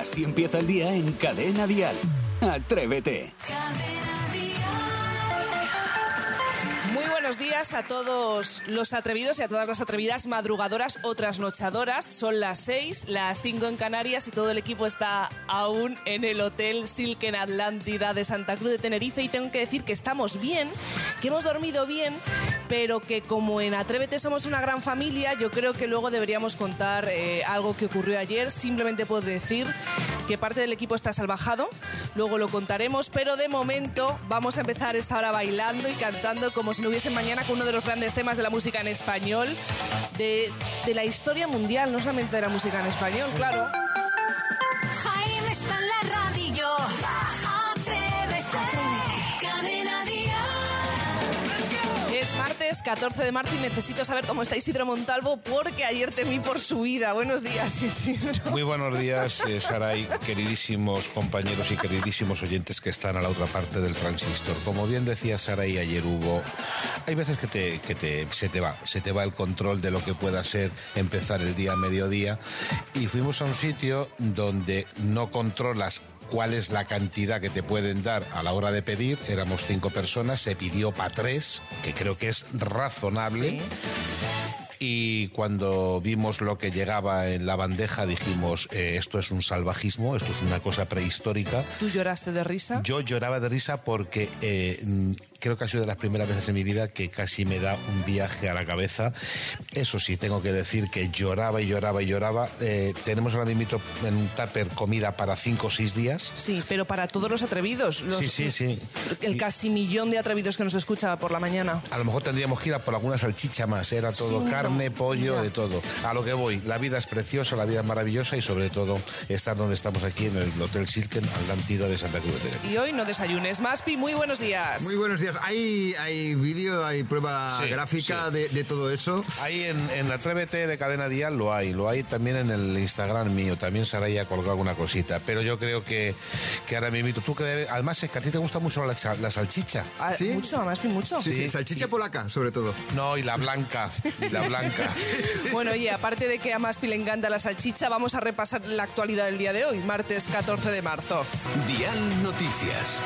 Así empieza el día en Cadena Dial. Atrévete. Muy buenos días a todos los atrevidos y a todas las atrevidas madrugadoras o trasnochadoras. Son las 6, las 5 en Canarias y todo el equipo está aún en el Hotel Silken Atlántida de Santa Cruz de Tenerife y tengo que decir que estamos bien, que hemos dormido bien, pero que como en Atrévete somos una gran familia, yo creo que luego deberíamos contar eh, algo que ocurrió ayer. Simplemente puedo decir que parte del equipo está salvajado, luego lo contaremos, pero de momento vamos a empezar esta hora bailando y cantando como si no hubiese mañana con uno de los grandes temas de la música en español, de, de la historia mundial, no solamente de la música en español, claro. Jaime está en la radio. Martes 14 de marzo y necesito saber cómo está Isidro Montalvo porque ayer temí por su vida. Buenos días, Isidro. Muy buenos días, eh, Saray, queridísimos compañeros y queridísimos oyentes que están a la otra parte del transistor. Como bien decía Saray, ayer hubo... Hay veces que, te, que te, se te va, se te va el control de lo que pueda ser empezar el día a mediodía y fuimos a un sitio donde no controlas cuál es la cantidad que te pueden dar a la hora de pedir. Éramos cinco personas, se pidió para tres, que creo que es razonable. Sí. Y cuando vimos lo que llegaba en la bandeja dijimos, eh, esto es un salvajismo, esto es una cosa prehistórica. ¿Tú lloraste de risa? Yo lloraba de risa porque eh, creo que ha sido de las primeras veces en mi vida que casi me da un viaje a la cabeza. Eso sí, tengo que decir que lloraba y lloraba y lloraba. Eh, tenemos ahora mismo en un tupper comida para cinco o seis días. Sí, pero para todos los atrevidos. los- Sí, sí, sí. El Y- casi millón de atrevidos que nos escucha por la mañana. A lo mejor tendríamos que ir a por alguna salchicha más, era todo Sí, carne, no, pollo, ya. de todo. A lo que voy, la vida es preciosa, la vida es maravillosa y sobre todo estar donde estamos aquí en el Hotel Silken, Atlántida de Santa Cruz de Tenerife. Y hoy no desayunes. Maspi, muy buenos días. Muy buenos días. ¿Hay, hay vídeo, hay prueba Sí, gráfica sí. De, de todo eso? Ahí en, en Atrévete de Cadena Dial lo hay, lo hay también en el Instagram mío, también Saraya colgado alguna cosita, pero yo creo que, que ahora mismo, tú que debe- además es que a ti te gusta mucho la, cha- la salchicha. Ah, ¿Sí? Mucho, Maspi, mucho. Sí, sí, Sí. salchicha polaca, sobre todo. No, y la blanca, y la blanca. Bueno, oye, aparte de que a Maspi le encanta la salchicha, vamos a repasar la actualidad del día de hoy, martes 14 de marzo. Dial Noticias.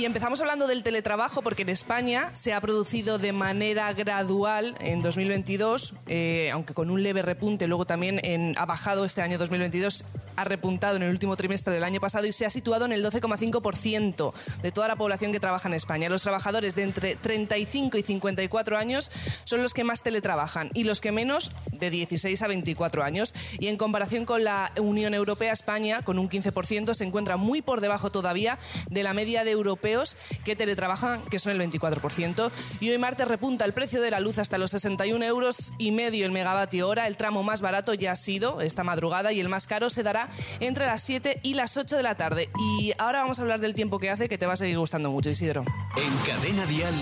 Y empezamos hablando del teletrabajo porque en España se ha producido de manera gradual en 2022, eh, aunque con un leve repunte, luego también ha bajado este año 2022, ha repuntado en el último trimestre del año pasado y se ha situado en el 12,5% de toda la población que trabaja en España. Los trabajadores de entre 35 y 54 años son los que más teletrabajan y los que menos de 16 a 24 años. Y en comparación con la Unión Europea, España, con un 15%, se encuentra muy por debajo todavía de la media de europeos que teletrabajan, que son el 24%. Y hoy martes repunta el precio de la luz hasta los 61 euros y medio el megavatio hora. El tramo más barato ya ha sido esta madrugada y el más caro se dará entre las 7 y las 8 de la tarde. Y ahora vamos a hablar del tiempo que hace, que te va a seguir gustando mucho, Isidro. En Cadena Dial,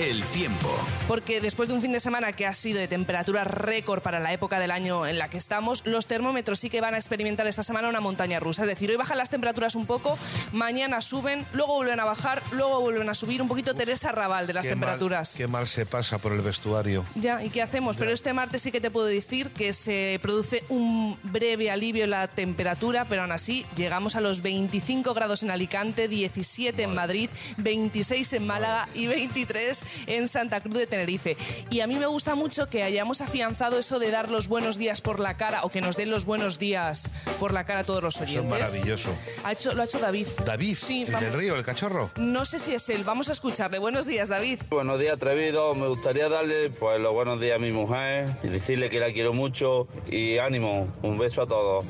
el tiempo. Porque después de un fin de semana que ha sido de temperatura récord para la época del año en la que estamos, los termómetros sí que van a experimentar esta semana una montaña rusa. Es decir, hoy bajan las temperaturas un poco, mañana suben, luego vuelven a bajar, luego vuelven a subir. Un poquito Teresa Raval de las Qué mal- temperaturas. qué mal se pasa por el vestuario. Ya, ¿y qué hacemos? Pero este martes sí que te puedo decir que se produce un breve alivio en la temperatura, pero aún así llegamos a los 25 grados en Alicante, 17 en Madrid, 26 en Málaga y 23 en Santa Cruz de Tenerife. Y a mí me gusta mucho que hayamos afianzado eso de dar los buenos días por la cara o que nos den los buenos días por la cara a todos los Eso es oyentes. maravilloso. Ha hecho, lo ha hecho David. David, Sí, el vamos- del río, el cachorro. No sé si es él, vamos a escucharle. Buenos días, David. Buenos días, atrevido. Me gustaría darle pues los buenos días a mi mujer y decirle que la quiero mucho y ánimo. Un beso a todos.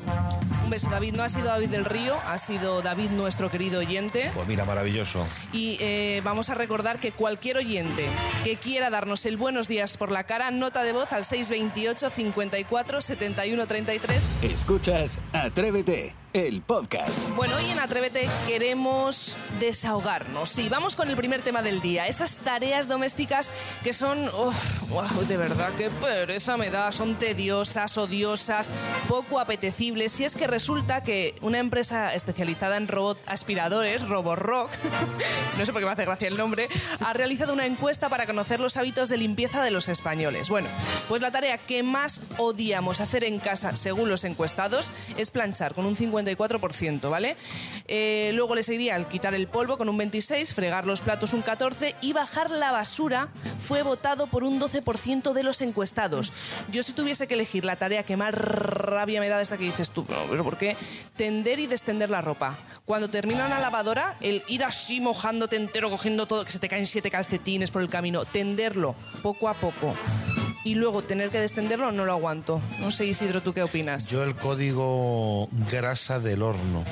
Un beso, David. No ha sido David del Río, ha sido David, nuestro querido oyente. Pues mira, maravilloso. Y eh, vamos a recordar que cualquier oyente que quiera darnos el buenos días por la cara, nota de voz al 628 54 71 33. Escuchas Atrévete el podcast. Bueno, hoy en Atrévete queremos desahogarnos. Sí, vamos con el primer tema del día. Esas tareas domésticas que son, uf, guau, de verdad, qué pereza me da. Son tediosas, odiosas, poco apetecibles. Si es que resulta que una empresa especializada en robot aspiradores, Roborock, no sé por qué me hace gracia el nombre, ha realizado una encuesta para conocer los hábitos de limpieza de los españoles. Bueno, pues la tarea que más odiamos hacer en casa, según los encuestados, es planchar con un 54%, ¿vale? Eh, luego le seguiría el quitar el polvo con un 26%, fregar los platos un 14% y bajar la basura fue votado por un 12% de los encuestados. Yo si tuviese que elegir la tarea que más rabia me da de esa que dices tú, pero ¿por qué? Tender y destender la ropa. Cuando termina una lavadora, el ir así mojándote entero, cogiendo todo, que se te caen siete calcetines por el camino, tenderlo poco a poco y luego tener que descenderlo no lo aguanto. No sé, Isidro, ¿tú qué opinas? Yo el código grasa del horno.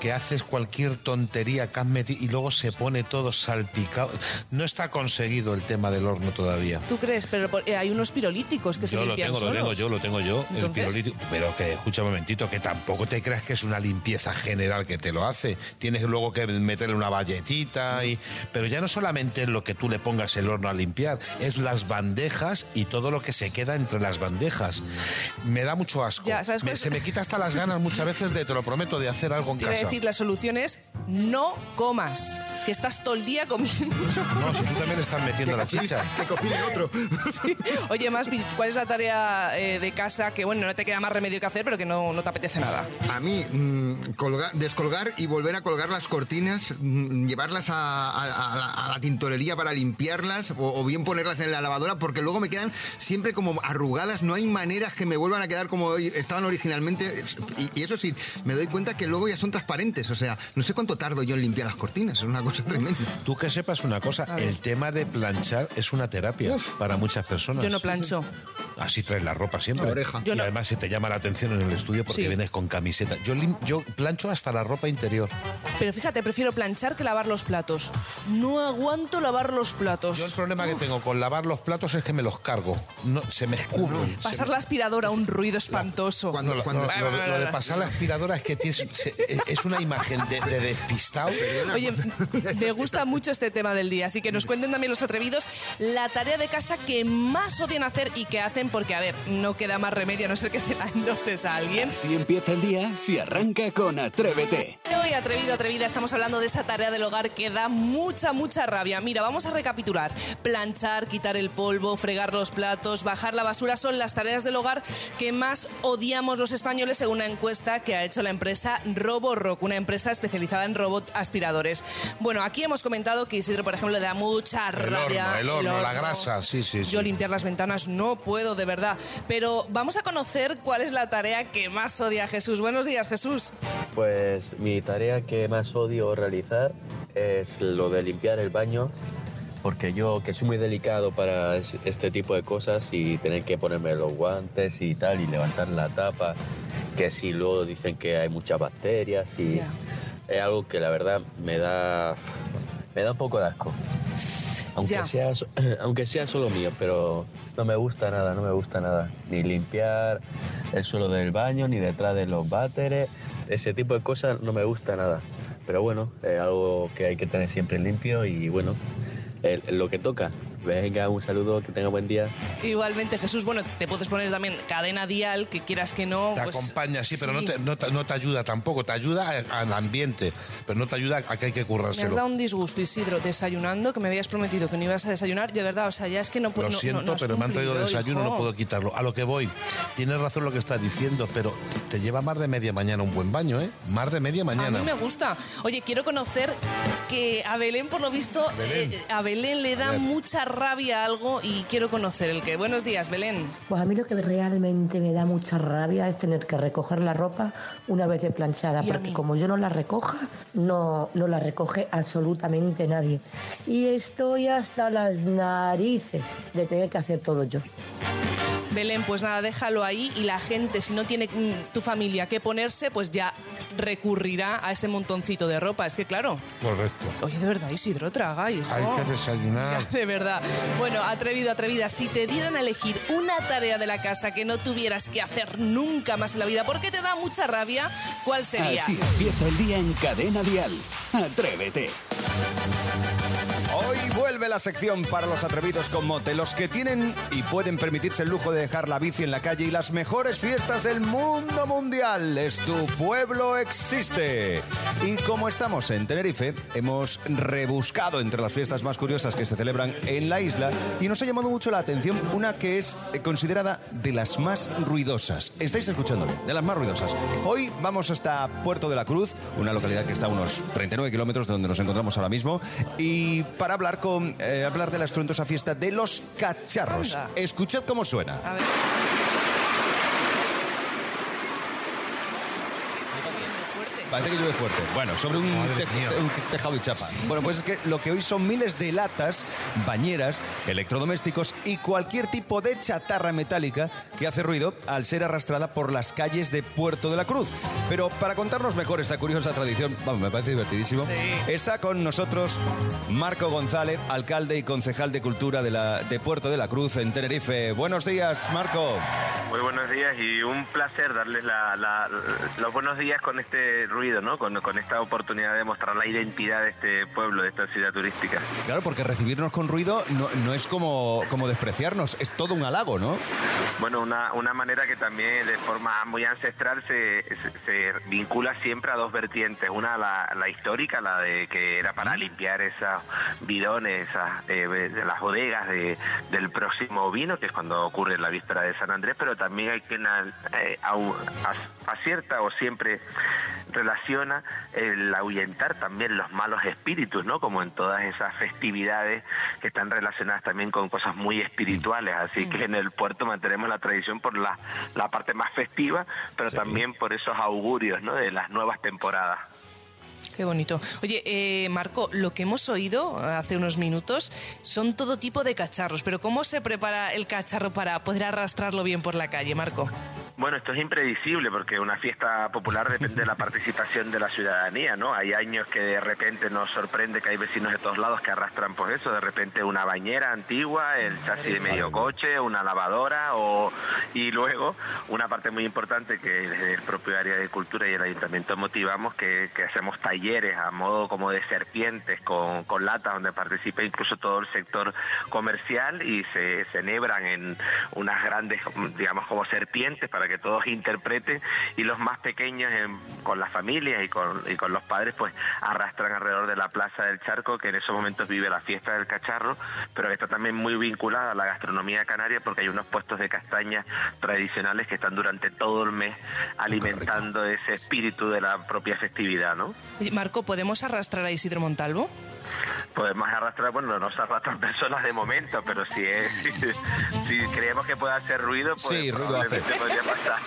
Que haces cualquier tontería que has metido y luego se pone todo salpicado. No está conseguido el tema del horno todavía. ¿Tú crees? Pero eh, hay unos pirolíticos que se Yo lo limpian tengo, lo tengo yo, lo tengo yo. el pirolítico. Pero que, escucha un momentito, que tampoco te creas que es una limpieza general que te lo hace. Tienes luego que meterle una valletita. Y, pero ya no solamente es lo que tú le pongas el horno a limpiar, es las bandejas y todo lo que se queda entre las bandejas. Me da mucho asco. Ya, ¿sabes Me- cuál es? se me quita hasta las ganas muchas veces de, te lo prometo, de hacer algo en Te iba a casa. decir, la solución es no comas, que estás todo el día comiendo. No, si tú también estás metiendo la chicha. Que cocine otro. Oye, Maspi, ¿cuál es la tarea eh, de casa que, bueno, no te queda más remedio que hacer, pero que no, no te apetece nada? A mí, mm, colgar- descolgar y volver a colgar las cortinas, mm, llevarlas a, a- a la, a la tintorería para limpiarlas o, o bien ponerlas en la lavadora porque luego me quedan siempre como arrugadas. No hay maneras que me vuelvan a quedar como estaban originalmente. Y, y eso sí, me doy cuenta que luego ya son transparentes. O sea, no sé cuánto tardo yo en limpiar las cortinas. Es una cosa tremenda. Tú que sepas una cosa, el tema de planchar es una terapia para muchas personas. Yo no plancho. Así traes la ropa siempre. La oreja. Yo y no. además se te llama la atención en el estudio porque Sí. vienes con camiseta. Yo, lim- yo plancho hasta la ropa interior. Pero fíjate, prefiero planchar que lavar los platos. No aguanto lavar los platos. Yo el problema que tengo con lavar los platos es que me los cargo. No, se me escurren. Pasar me- la aspiradora, un ruido espantoso. Cuando- No, lo- cuando- no, lo, de- lo de pasar la aspiradora es que tienes- se- es una imagen de, de despistado. Oye, me gusta mucho este tema del día, así que nos cuenten también los atrevidos la tarea de casa que más odian hacer y que hacen porque, a ver, no queda más remedio a no ser que se la endoses a alguien. Si empieza el día, si arranca con Atrévete. Hoy, atrevido, atrevida, estamos hablando de esa tarea del hogar que da mucha, mucha rabia. Mira, vamos a recapitular. Planchar, quitar el polvo, fregar los platos, bajar la basura son las tareas del hogar que más odiamos los españoles según una encuesta que ha hecho la empresa Roborock, una empresa especializada en robot aspiradores. Bueno, aquí hemos comentado que Isidro, por ejemplo, le da mucha El rabia. horno, el horno, la grasa, sí, sí, sí. Yo limpiar las ventanas no puedo, de verdad. Pero vamos a conocer cuál es la tarea que más odia Jesús. Buenos días, Jesús. Pues mi tarea que más odio realizar es lo de limpiar el baño, porque yo que soy muy delicado para es- este tipo de cosas y tener que ponerme los guantes y tal y levantar la tapa, que si luego dicen que hay muchas bacterias y es algo que la verdad me da me da un poco de asco. Aunque Ya. sea, aunque sea solo mío, pero no me gusta nada, no me gusta nada. Ni limpiar el suelo del baño, ni detrás de los váteres. Ese tipo de cosas no me gusta nada. Pero bueno, es algo que hay que tener siempre limpio y bueno, es lo que toca. Venga, un saludo, que tenga buen día. Igualmente, Jesús, bueno, te puedes poner también cadena dial, que quieras que no. Te pues, acompaña, sí, pero No, te, no, te, no te ayuda tampoco. Te ayuda a- al ambiente, pero no te ayuda a que hay que Me has currárselo. dado un disgusto, Isidro, desayunando, que me habías prometido que no ibas a desayunar. De verdad, o sea, ya es que no puedo. Lo no- siento, no- no has pero me han traído desayuno, no puedo quitarlo. A lo que voy, tienes razón lo que estás diciendo, pero te lleva más de media mañana un buen baño, ¿eh? Más de media A mañana. mí me gusta. Oye, quiero conocer que a Belén, por lo visto, Belén. eh, a Belén le da A mucha rabia algo y quiero conocer el que. Buenos días, Belén. Pues a mí lo que realmente me da mucha rabia es tener que recoger la ropa una vez de planchada, porque como yo no la recoja, no, no la recoge absolutamente nadie. Y estoy hasta las narices de tener que hacer todo yo. Belén, pues nada, déjalo ahí y la gente, si no tiene mm, tu familia que ponerse, pues ya recurrirá a ese montoncito de ropa. Es que claro, Correcto. oye, de verdad, Isidro, traga, hijo. Hay que desayunar. De verdad. Bueno, atrevido, atrevida, si te dieran a elegir una tarea de la casa que no tuvieras que hacer nunca más en la vida porque te da mucha rabia, ¿cuál sería? Así empieza el día en Cadena Dial. Atrévete. Vuelve la sección para los atrevidos con mote, los que tienen y pueden permitirse el lujo de dejar la bici en la calle y las mejores fiestas del mundo mundial. Es tu pueblo existe. Y como estamos en Tenerife, hemos rebuscado entre las fiestas más curiosas que se celebran en la isla y nos ha llamado mucho la atención una que es eh, considerada de las más ruidosas. Estáis escuchando, de las más ruidosas. Hoy vamos hasta Puerto de la Cruz, una localidad que está a unos 39 kilómetros de donde nos encontramos ahora mismo, y para hablar, con, eh, hablar de la estruendosa fiesta de los cacharros. Escuchad cómo suena. A ver. Está lloviendo fuerte. Parece que llueve fuerte. Bueno, sobre un, te- tejado y chapa. Bueno, pues es que lo que hoy son miles de latas, bañeras, electrodomésticos y cualquier tipo de chatarra metálica que hace ruido al ser arrastrada por las calles de Puerto de la Cruz. Pero para contarnos mejor esta curiosa tradición, vamos, me parece divertidísimo, Sí. está con nosotros Marco González, alcalde y concejal de Cultura de, la, de Puerto de la Cruz en Tenerife. Buenos días, Marco. Muy buenos días y un placer darles la- la- los buenos días con este ruido, ¿no? Con, con esta oportunidad de mostrar la identidad de este pueblo, de esta ciudad turística. Claro, porque recibirnos con ruido no, no es como, como despreciarnos, es todo un halago, ¿no? Bueno, una, una manera que también de forma muy ancestral se, se- se vincula siempre a dos vertientes. Una, la, la histórica, la de que era para limpiar esos bidones, esas, eh, de las bodegas de- del próximo vino, que es cuando ocurre la víspera de San Andrés, pero también hay al- eh, acierta o siempre relaciona el ahuyentar también los malos espíritus, ¿no? Como en todas esas festividades que están relacionadas también con cosas muy espirituales. Así que en el puerto mantenemos la tradición por la, la parte más festiva, pero también por esos augurios, ¿no? De las nuevas temporadas. Qué bonito. Oye, eh, Marco, lo que hemos oído hace unos minutos son todo tipo de cacharros, pero ¿cómo se prepara el cacharro para poder arrastrarlo bien por la calle, Marco? Bueno, esto es impredecible porque una fiesta popular depende de la participación de la ciudadanía, ¿no? Hay años que de repente nos sorprende que hay vecinos de todos lados que arrastran pues eso, de repente una bañera antigua, el chasis de medio coche, una lavadora o y luego una parte muy importante que desde el propio área de cultura y el ayuntamiento motivamos que, que hacemos talleres a modo como de serpientes con, con latas donde participa incluso todo el sector comercial y se, se enhebran en unas grandes, digamos, como serpientes para que todos interpreten y los más pequeños en- con las familias y con, y con los padres pues arrastran alrededor de la plaza del charco que en esos momentos vive la fiesta del cacharro pero que está también muy vinculada a la gastronomía canaria porque hay unos puestos de castañas tradicionales que están durante todo el mes alimentando ese espíritu de la propia festividad, ¿no? Marco, ¿podemos arrastrar a Isidro Montalvo? Podemos arrastrar, bueno, no se arrastran personas de momento, pero si, es, si, creemos que puede hacer ruido, pues Sí, ruido hace.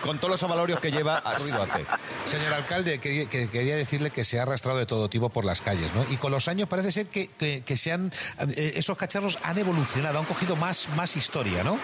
Con todos los avalorios que lleva, a ruido hace. Señor alcalde, que, que- quería decirle que se ha arrastrado de todo tipo por las calles, ¿no? Y con los años parece ser que, que- que se han, eh, esos cacharros han evolucionado, han cogido más, más historia, ¿no?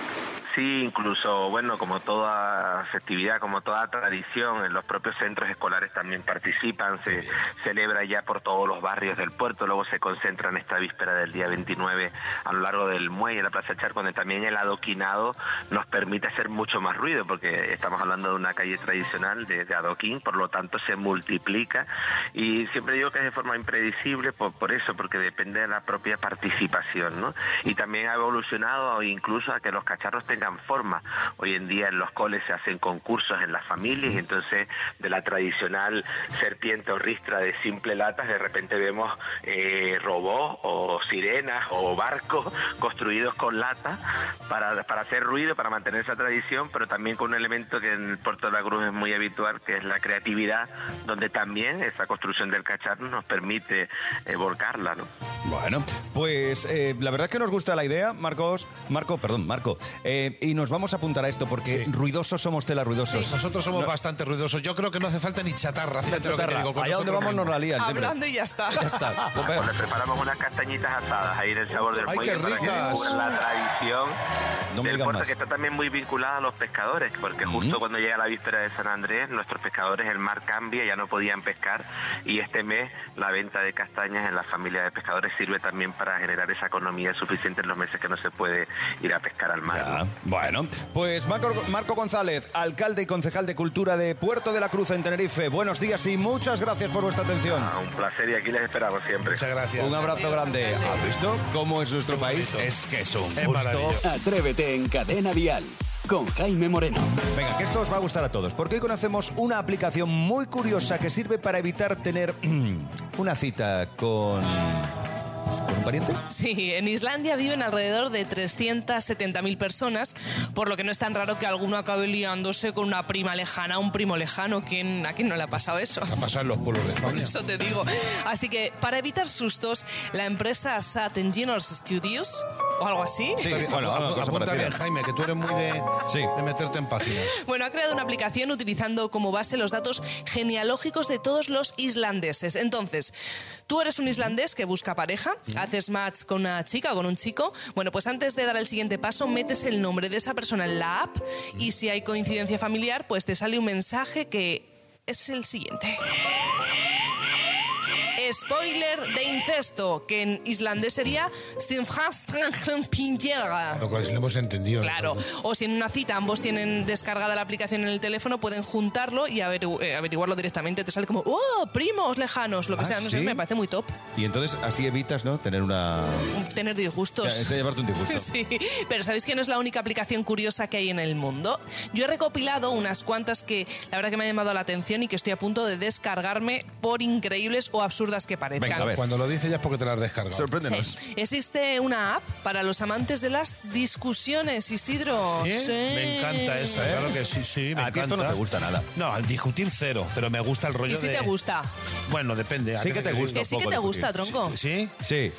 Sí, incluso, bueno, como toda festividad, como toda tradición, en los propios centros escolares también participan, se celebra ya por todos los barrios del puerto, luego se concentra en esta víspera del día 29 a lo largo del muelle, la Plaza Charco, donde también el adoquinado nos permite hacer mucho más ruido, porque estamos hablando de una calle tradicional de, de adoquín, por lo tanto se multiplica y siempre digo que es de forma impredecible por, por eso, porque depende de la propia participación, ¿no? Y también ha evolucionado incluso a que los cacharros tengan forma. Hoy en día en los coles se hacen concursos en las familias entonces de la tradicional serpiente o ristra de simple latas de repente vemos eh, robots o sirenas o barcos construidos con lata para, para hacer ruido, para mantener esa tradición, pero también con un elemento que en Puerto de la Cruz es muy habitual, que es la creatividad, donde también esa construcción del cacharro nos permite eh, volcarla, ¿no? Bueno, pues eh, la verdad es que nos gusta la idea, Marcos, Marco, perdón, Marco. Eh, Eh, y nos vamos a apuntar a esto porque ruidosos somos tela ruidosos. Nosotros somos bastante ruidosos. Yo creo que no hace falta ni chatarra. Fíjate lo que te Chatarra. digo, con Allá donde vamos nos la lían. siempre. Hablando y ya está. Ya está. Pues. Pues le preparamos unas castañitas asadas ahí en el sabor del ¡Ay, muelle qué para ricas! la tradición No me del puerto más. que está también muy vinculada a los pescadores, porque justo cuando llega la víspera de San Andrés, nuestros pescadores, el mar cambia, ya no podían pescar y este mes la venta de castañas en la familia de pescadores sirve también para generar esa economía suficiente en los meses que no se puede ir a pescar al mar. Ya, ¿no? Bueno, pues Marco, Marco González, alcalde y concejal de Cultura de Puerto de la Cruz en Tenerife. Buenos días y muchas gracias por vuestra atención. Ah, un placer y aquí les esperamos siempre. Muchas gracias. Un abrazo grande. ¿Has visto cómo es nuestro país? Es que es un gusto. Atrévete en Cadena Dial con Jaime Moreno. Venga, que esto os va a gustar a todos, porque hoy conocemos una aplicación muy curiosa que sirve para evitar tener una cita con... ¿Con un pariente? Sí, en Islandia viven alrededor de 370.000 personas, por lo que no es tan raro que alguno acabe liándose con una prima lejana, un primo lejano. ¿Quién, ¿A quién no le ha pasado eso? A pasar en los pueblos de España. Eso te digo. Así que para evitar sustos, la empresa Sat Engineers Studios o algo así. Sí, bueno, Jaime, que tú eres muy de, Sí. de meterte en páginas. Bueno, ha creado una aplicación utilizando como base los datos genealógicos de todos los islandeses. Entonces, tú eres un islandés que busca pareja, haces match con una chica o con un chico. Bueno, pues antes de dar el siguiente paso, metes el nombre de esa persona en la app y si hay coincidencia familiar, pues te sale un mensaje que es el siguiente. Spoiler de incesto, que en islandés sería. Lo cual sí lo hemos entendido. Claro, o si en una cita ambos tienen descargada la aplicación en el teléfono, pueden juntarlo y averigu- eh, averiguarlo directamente. Te sale como, ¡oh! Primos lejanos, lo que Ah, sea, no sé, ¿sí? me parece muy top. Y entonces así evitas, ¿no? Tener una... Tener disgustos. Ya, es de llevarte un disgusto. Sí, pero ¿sabéis que no es la única aplicación curiosa que hay en el mundo? Yo he recopilado unas cuantas que la verdad que me han llamado la atención y que estoy a punto de descargarme por increíbles o absurdas que parezcan. Venga, a ver. Cuando lo dices ya es porque te lo has descargado. Sorpréndenos. Sí. Existe una app para los amantes de las discusiones, Isidro. ¿Sí? Sí. Me encanta esa, ¿eh? Claro que sí, sí, me A ti esto encanta. no te gusta nada. No, al discutir cero, pero me gusta el rollo ¿Y si de... te gusta? Bueno, depende. ¿a Sí que te gusta. Que sí que te gusta, tronco. ¿Sí? Sí.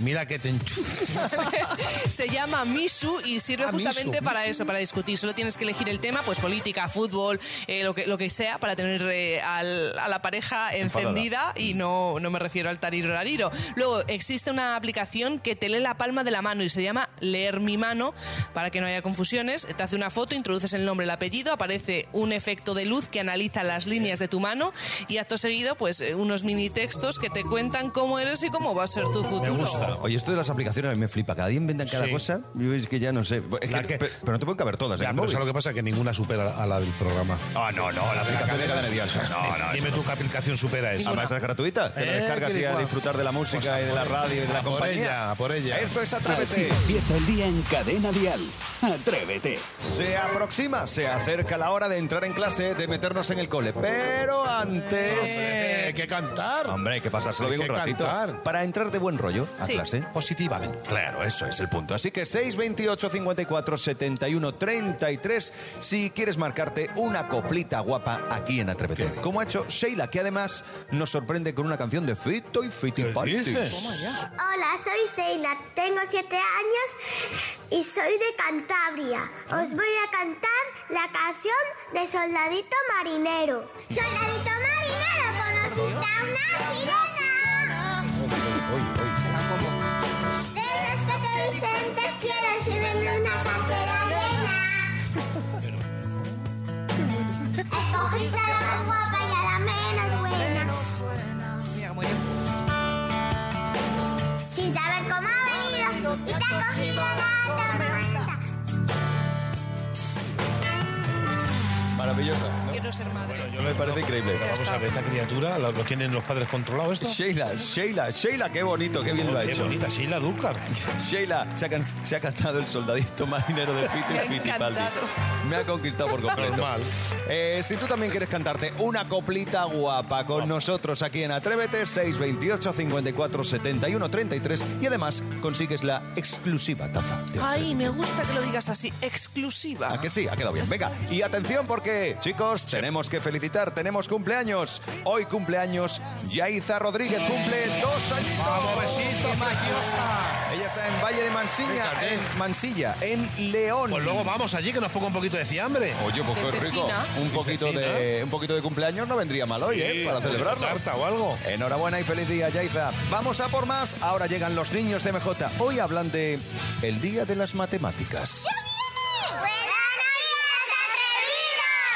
Mira que te enchufo. Se llama Misu y sirve Ah, justamente Misu, para Misu. eso, para discutir. Solo tienes que elegir el tema, pues política, fútbol, eh, lo, que, lo que sea, para tener eh, al- a la pareja encendida y no, no me refiero al tariro rariro. Luego, existe una aplicación que te lee la palma de la mano y se llama Leer mi mano, para que no haya confusiones. Te hace una foto, introduces el nombre, el apellido, aparece un efecto de luz que analiza las líneas de tu mano y acto seguido, pues eh, unos mini textos que te cuentan cómo eres y cómo va a ser tu futuro. Me gusta. Oye, esto de las aplicaciones a mí me flipa. Cada día inventan cada Sí. cosa. Yo es que ya no sé. Es La que- que- pe- Pero no te pueden caber todas. Ya, el pero móvil. ¿sabes lo que pasa? Que ninguna supera a la del programa. Ah, no, no. La aplicación de cadena dial. No, no. Dime tú qué aplicación supera eso. Además es gratuita. Te la Eh, descargas qué y a igual. disfrutar de la música Pues a y de la radio y de la por compañía. ella, a por ella. Esto es Así Atrévete. empieza el día en Cadena Dial. Atrévete. Se aproxima, se acerca la hora de entrar en clase, de meternos en el cole. Pero antes... Hombre, hay que cantar. Hombre, hay que pasárselo Hay bien un ratito. cantar. Para entrar de buen rollo a Sí. Clase. Positivamente. Claro, eso es el punto. Así que 628 54 71 33 si quieres marcarte una coplita guapa aquí en Atrévete. Como ha hecho Sheila, que además nos sorprende con una canción de Fito y Fiti ¿Qué? Hola, soy Sheila, tengo siete años y soy de Cantabria. Os voy a cantar la canción de Soldadito Marinero. Soldadito Marinero, conociste a una sirena. Sin saber cómo ha venido y te ha cogido la tormenta. Maravillosa. Quiero ser madre. Yo Me parece increíble. Pero vamos a ver, esta criatura, ¿lo, lo tienen los padres controlado esto? Sheila, Sheila, Sheila, qué bonito, qué bien lo ha Qué hecho. bonita, Sheila Dúcar. Sheila, se ha, can- se ha cantado el soldadito marinero de Fito y Me ha Fiti encantado. Paldi. Me ha conquistado por completo. Normal. Eh, si tú también quieres cantarte una coplita guapa con nosotros aquí en Atrévete, 628 54 71 33 y además consigues la exclusiva taza. de Ay, me gusta que lo digas así, exclusiva. ¿A que sí? Ha quedado bien. Venga, y atención porque Chicos, tenemos que felicitar, tenemos cumpleaños. Hoy cumpleaños Yaiza Rodríguez cumple dos añitos. Vamos, besito, preciosa. Ella está en Valle de Mansilla, en Mansilla, en León. Pues luego vamos allí que nos ponga un poquito de fiambre. Oye, pues qué rico. Un poquito de, un poquito de cumpleaños no vendría mal hoy, ¿eh? Para de celebrarlo. tarta o algo. Enhorabuena y feliz día, Yaiza. Vamos a por más. Ahora llegan los niños de MJ. Hoy hablan de el Día de las Matemáticas.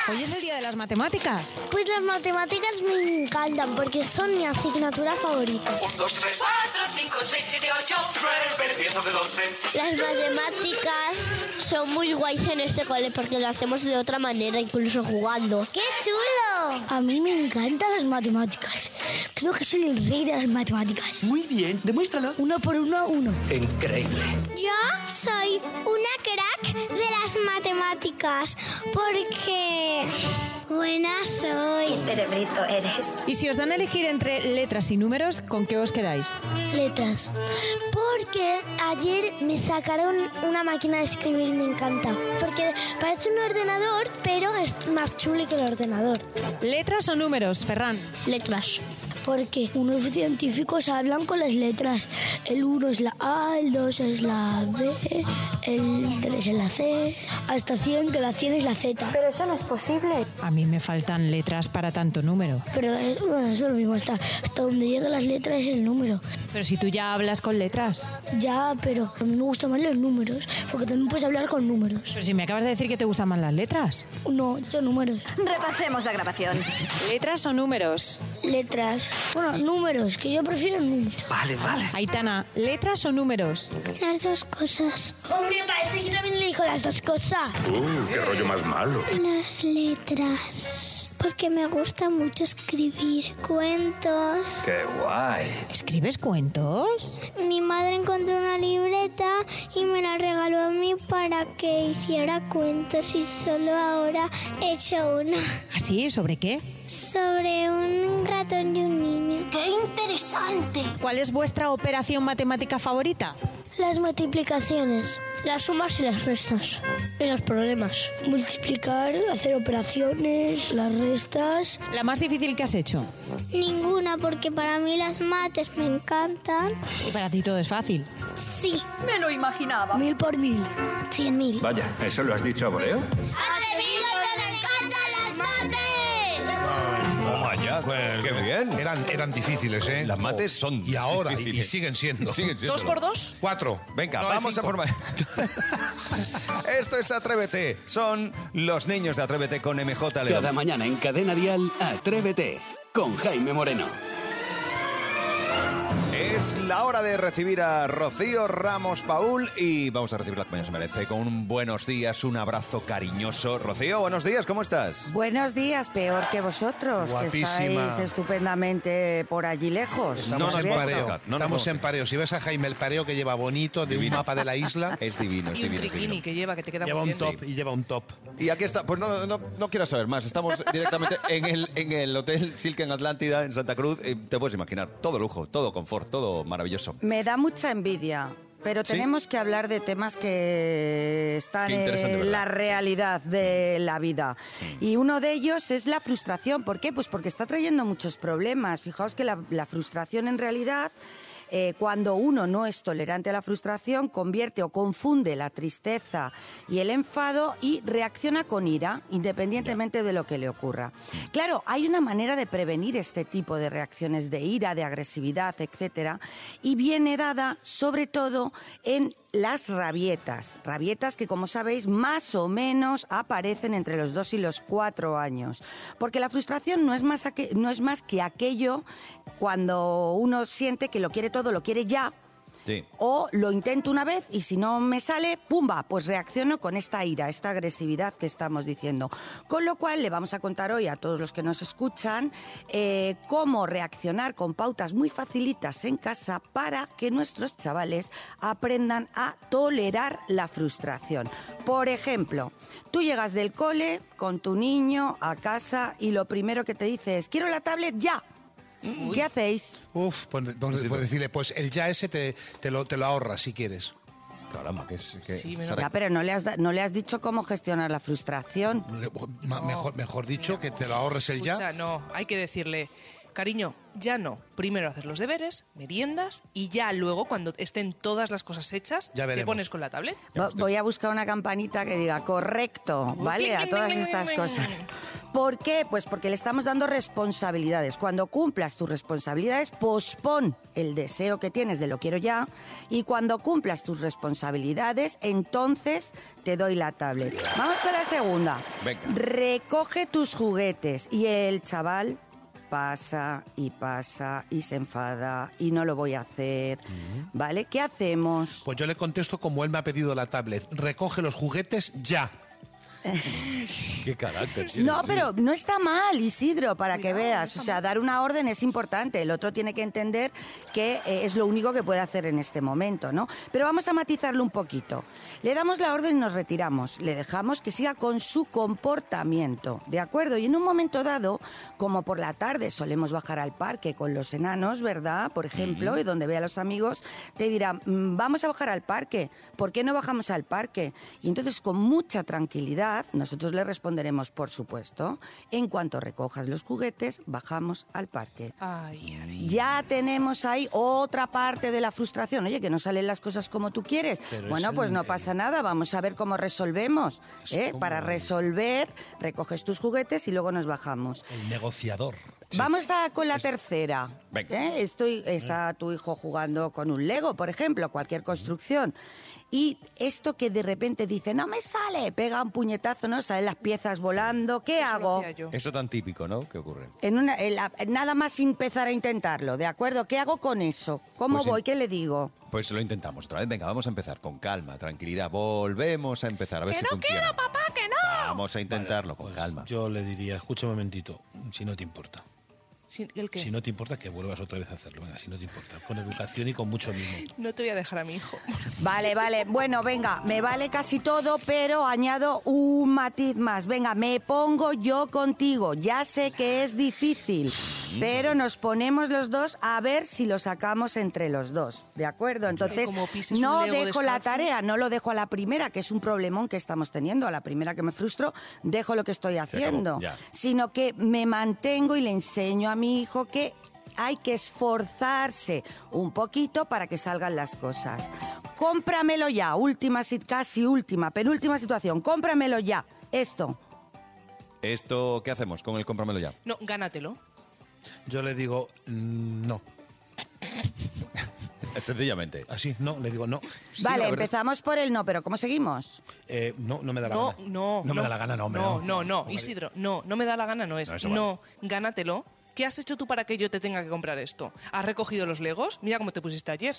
Hoy es el día de las matemáticas. Pues las matemáticas me encantan porque son mi asignatura favorita. 1, 2, 3, 4, 5, 6, 7, 8. 9, 10, 11, 12. Las matemáticas son muy guays en este cole porque lo hacemos de otra manera, incluso jugando. ¡Qué chulo! A mí me encantan las matemáticas. Creo que soy el rey de las matemáticas. Muy bien, demuéstralo. Uno por uno, uno. Increíble. Yo soy una crack de las matemáticas porque buena soy. Cerebrito eres. Y si os dan a elegir entre letras y números, ¿con qué os quedáis? Letras. Porque ayer me sacaron una máquina de escribir y me encanta. Porque parece un ordenador, pero es más chulo que el ordenador. ¿Letras o números, Ferran? Letras. Porque unos científicos hablan con las letras. El 1 es la A, el 2 es la B, el 3 es la C, hasta 100, que la 100 es la Z. Pero eso no es posible. A mí me faltan letras para tanto número. Pero bueno, eso es lo mismo, hasta, hasta donde llegan las letras es el número. Pero si tú ya hablas con letras. Ya, pero a mí me gustan más los números, porque también puedes hablar con números. Pero si me acabas de decir que te gustan más las letras. No, yo números. Repasemos la grabación. ¿Letras o números? Letras. Bueno, números, que yo prefiero números. Vale, vale. Aitana, ¿letras o números? Las dos cosas. Hombre, para eso yo también le digo las dos cosas. Uh, qué rollo más malo. Las letras. Porque me gusta mucho escribir cuentos. Qué guay. ¿Escribes cuentos? Mi madre encontró una libreta y me la regaló a mí para que hiciera cuentos y solo ahora he hecho uno ¿Así? ¿Sobre qué? sobre un ratón y un niño. ¡Qué interesante! ¿Cuál es vuestra operación matemática favorita? Las multiplicaciones, las sumas y las restas. Y los problemas. Multiplicar, hacer operaciones, las restas. ¿La más difícil que has hecho? Ninguna, porque para mí las mates me encantan. Y para ti todo es fácil. Sí. Me lo imaginaba. Mil por mil. Cien mil. Vaya, ¿eso lo has dicho a voleo? ¡Atrevidos que me encantan las mates! Pues, Qué bien. Eran, eran difíciles, ¿eh? Las mates son Y ahora, y, difíciles. y siguen siendo. Siguen siendo. ¿Dos por dos? Cuatro. Venga, No, vamos a más. Esto es Atrévete. Son los niños de Atrévete con MJ León. Cada mañana en Cadena Dial, Atrévete con Jaime Moreno. Es la hora de recibir a Rocío Ramos Paul y vamos a recibirla como ella se merece, con un buenos días, un abrazo cariñoso. Rocío, buenos días, ¿cómo estás? Buenos días, peor que vosotros, Guapísima. que estáis estupendamente por allí lejos. Estamos No en pareo. no Estamos en pareo. Si ves a Jaime el pareo que lleva bonito de un mapa de la isla, Es divino, es Y un divino. triquini divino. que lleva, que te queda lleva muy un bien. top y lleva un top. Y aquí está, pues no, no, no quiero saber más. Estamos directamente en el, en el Hotel Silk en Atlántida, en Santa Cruz. Eh, te puedes imaginar, todo lujo, todo confort, todo maravilloso. Me da mucha envidia. Pero ¿Sí? tenemos que hablar de temas que están en la realidad de la vida. Y uno de ellos es la frustración. ¿Por qué? Pues porque está trayendo muchos problemas. Fijaos que la, la frustración en realidad eh, cuando uno no es tolerante a la frustración, convierte o confunde la tristeza y el enfado y reacciona con ira, independientemente de lo que le ocurra. Claro, hay una manera de prevenir este tipo de reacciones de ira, de agresividad, etcétera, y viene dada sobre todo en las rabietas. Rabietas que, como sabéis, más o menos aparecen entre los dos y los cuatro años. Porque la frustración no es más, no es más que aquello cuando uno siente que lo quiere todo, lo quiere ya, O lo intento una vez y si no me sale, ¡pumba! Pues reacciono con esta ira, esta agresividad que estamos diciendo. Con lo cual le vamos a contar hoy a todos los que nos escuchan eh, cómo reaccionar con pautas muy facilitas en casa para que nuestros chavales aprendan a tolerar la frustración. Por ejemplo, tú llegas del cole con tu niño a casa y lo primero que te dice es, quiero la tablet ya. ¿Qué hacéis? Uf, pues, pues- pues decirle, pues el ya ese te, te lo, te lo ahorras si quieres. Caramba, que es... Que Sí, Ya, pero no le, has da- no le has dicho cómo gestionar la frustración. Mejor, mejor dicho, que te lo ahorres el ya. Escucha, no, hay que decirle, cariño, ya no. Primero haces los deberes, meriendas y ya luego, cuando estén todas las cosas hechas, Ya te pones con la tablet. Vo- Voy a buscar una campanita que diga correcto, ¿vale? Cling, A todas cling, estas cling, cosas. ¿Por qué? Pues porque le estamos dando responsabilidades. Cuando cumplas tus responsabilidades, pospon el deseo que tienes de lo quiero ya. Y cuando cumplas tus responsabilidades, entonces te doy la tablet. Vamos con la segunda. Venga. Recoge tus juguetes. Y el chaval pasa y pasa y se enfada y no lo voy a hacer. ¿Vale? ¿Qué hacemos? Pues yo le contesto como él me ha pedido la tablet. Recoge los juguetes ya. Qué carácter. No, pero no está mal, Isidro, para que veas. O sea, dar una orden es importante. El otro tiene que entender que eh, es lo único que puede hacer en este momento, ¿no? Pero vamos a matizarlo un poquito. Le damos la orden y nos retiramos. Le dejamos que siga con su comportamiento, ¿de acuerdo? Y en un momento dado, como por la tarde solemos bajar al parque con los enanos, ¿verdad? Por ejemplo, y donde ve a los amigos, te dirá, "Mm, vamos a bajar al parque. ¿Por qué no bajamos al parque? Y entonces, con mucha tranquilidad, nosotros le responderemos, por supuesto, en cuanto recojas los juguetes, bajamos al parque. Ay, ay. Ya tenemos ahí otra parte de la frustración. Oye, que no salen las cosas como tú quieres. Pero bueno, es pues el- no pasa nada. Vamos a ver cómo resolvemos. ¿eh? como- Para resolver, recoges tus juguetes y luego nos bajamos. El negociador. Vamos a con la tercera. Venga. ¿eh? Estoy, está tu hijo jugando con un Lego, por ejemplo, cualquier construcción. Y esto que de repente dice, no me sale, pega un puñetazo, ¿no? Salen las piezas volando. ¿Qué Eso hago? Eso tan típico, ¿no? ¿Qué ocurre? En una, en la- nada más empezar a intentarlo, ¿de acuerdo? ¿Qué hago con eso? ¿Cómo Pues sí. voy? ¿Qué le digo? Pues lo intentamos otra vez. Venga, vamos a empezar con calma, tranquilidad. Volvemos a empezar a ver ¡Que si no funciona. quiero, papá, que no! Vamos a intentarlo con Pues calma. Yo le diría, escucha un momentito, si no te importa. Sí, ¿El qué? Si no te importa, que vuelvas otra vez a hacerlo. Venga, si no te importa. Con educación y con mucho mimo. No te voy a dejar a mi hijo. Vale, vale. Bueno, venga, me vale casi todo, pero añado un matiz más. Venga, me pongo yo contigo. Ya sé que es difícil, pero nos ponemos los dos a ver si lo sacamos entre los dos. ¿De acuerdo? Entonces, no dejo la tarea, no lo dejo a la primera, que es un problemón que estamos teniendo. A la primera que me frustro, dejo lo que estoy haciendo. Sino que me mantengo y le enseño a mi hijo que hay que esforzarse un poquito para que salgan las cosas. Cómpramelo ya, última, sit- casi última, penúltima situación, cómpramelo ya. Esto. ¿Esto qué hacemos con el cómpramelo ya? No, gánatelo. Yo le digo, mm, no. Sencillamente. Así, no, le digo no. vale, empezamos por el no, pero ¿cómo seguimos? Eh, no, no me da la No, gana. no, No me da la gana, no, hombre, No, no. no, no, Isidro, no, no me da la gana, no es. No, No, gánatelo. ¿Qué has hecho tú para que yo te tenga que comprar esto? ¿Has recogido los legos? Mira cómo te pusiste ayer,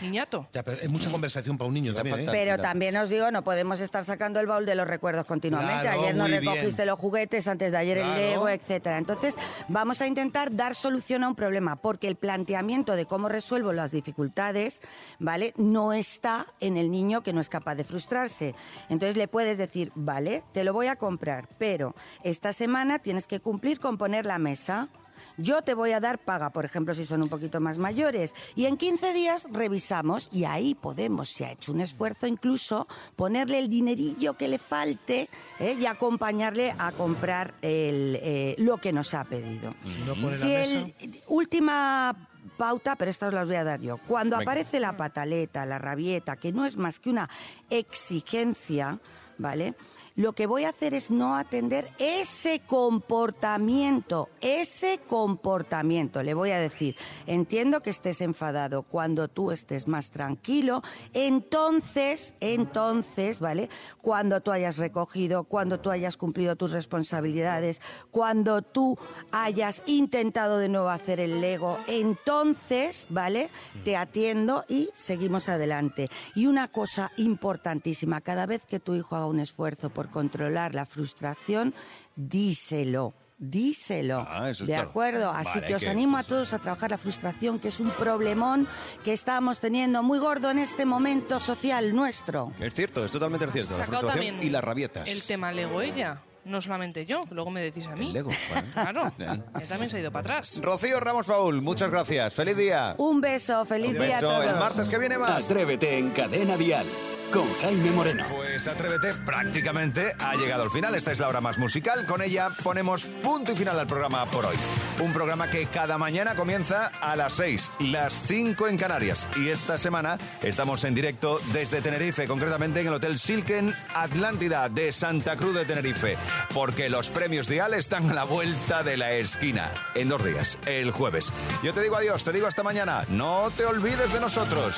niñato. Ya, pero es mucha conversación para un niño también, ¿eh? Pero también os digo, no podemos estar sacando el baúl de los recuerdos continuamente. Claro, ayer no recogiste bien. los juguetes, antes de ayer Claro. el Lego, etcétera. Entonces, vamos a intentar dar solución a un problema, porque el planteamiento de cómo resuelvo las dificultades, ¿vale? No está en el niño que no es capaz de frustrarse. Entonces le puedes decir, vale, te lo voy a comprar, pero esta semana tienes que cumplir con poner la mesa. Yo te voy a dar paga, por ejemplo, si son un poquito más mayores. Y en 15 días revisamos y ahí podemos, si ha hecho un esfuerzo incluso, ponerle el dinerillo que le falte ¿eh? y acompañarle a comprar el, eh, lo que nos ha pedido. Si no pone Si la el- última pauta, pero esta os la voy a dar yo. Cuando Venga. aparece la pataleta, la rabieta, que no es más que una exigencia, ¿vale? Lo que voy a hacer es no atender ese comportamiento, ese comportamiento. Le voy a decir, entiendo que estés enfadado. Cuando tú estés más tranquilo, entonces, entonces, ¿vale? Cuando tú hayas recogido, cuando tú hayas cumplido tus responsabilidades, cuando tú hayas intentado de nuevo hacer el Lego, entonces, ¿vale? Te atiendo y seguimos adelante. Y una cosa importantísima, cada vez que tu hijo haga un esfuerzo controlar la frustración, díselo. Díselo. Ah, eso ¿De está- acuerdo? Así Vale, que os que- animo a todos a trabajar la frustración, que es un problemón que estamos teniendo muy gordo en este momento social nuestro. Es cierto, es totalmente cierto. La frustración y las rabietas. El tema Lego ella, no solamente yo, que luego me decís a mí. El Lego, bueno. Claro, él también se ha ido para atrás. Rocío Ramos Paul, muchas gracias. Feliz día. Un beso, feliz Un día a beso. todos. El martes que viene más. Atrévete en Cadena Dial. Con Jaime Moreno. Pues Atrévete prácticamente ha llegado al final. Esta es la hora más musical. Con ella ponemos punto y final al programa por hoy. Un programa que cada mañana comienza a las 6, las 5 en Canarias. Y esta semana estamos en directo desde Tenerife, concretamente en el Hotel Silken Atlántida de Santa Cruz de Tenerife. Porque los premios Dial están a la vuelta de la esquina. En dos días, el jueves. Yo te digo adiós, te digo hasta mañana. No te olvides de nosotros.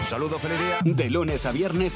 Un saludo, feliz día. De lunes a viernes,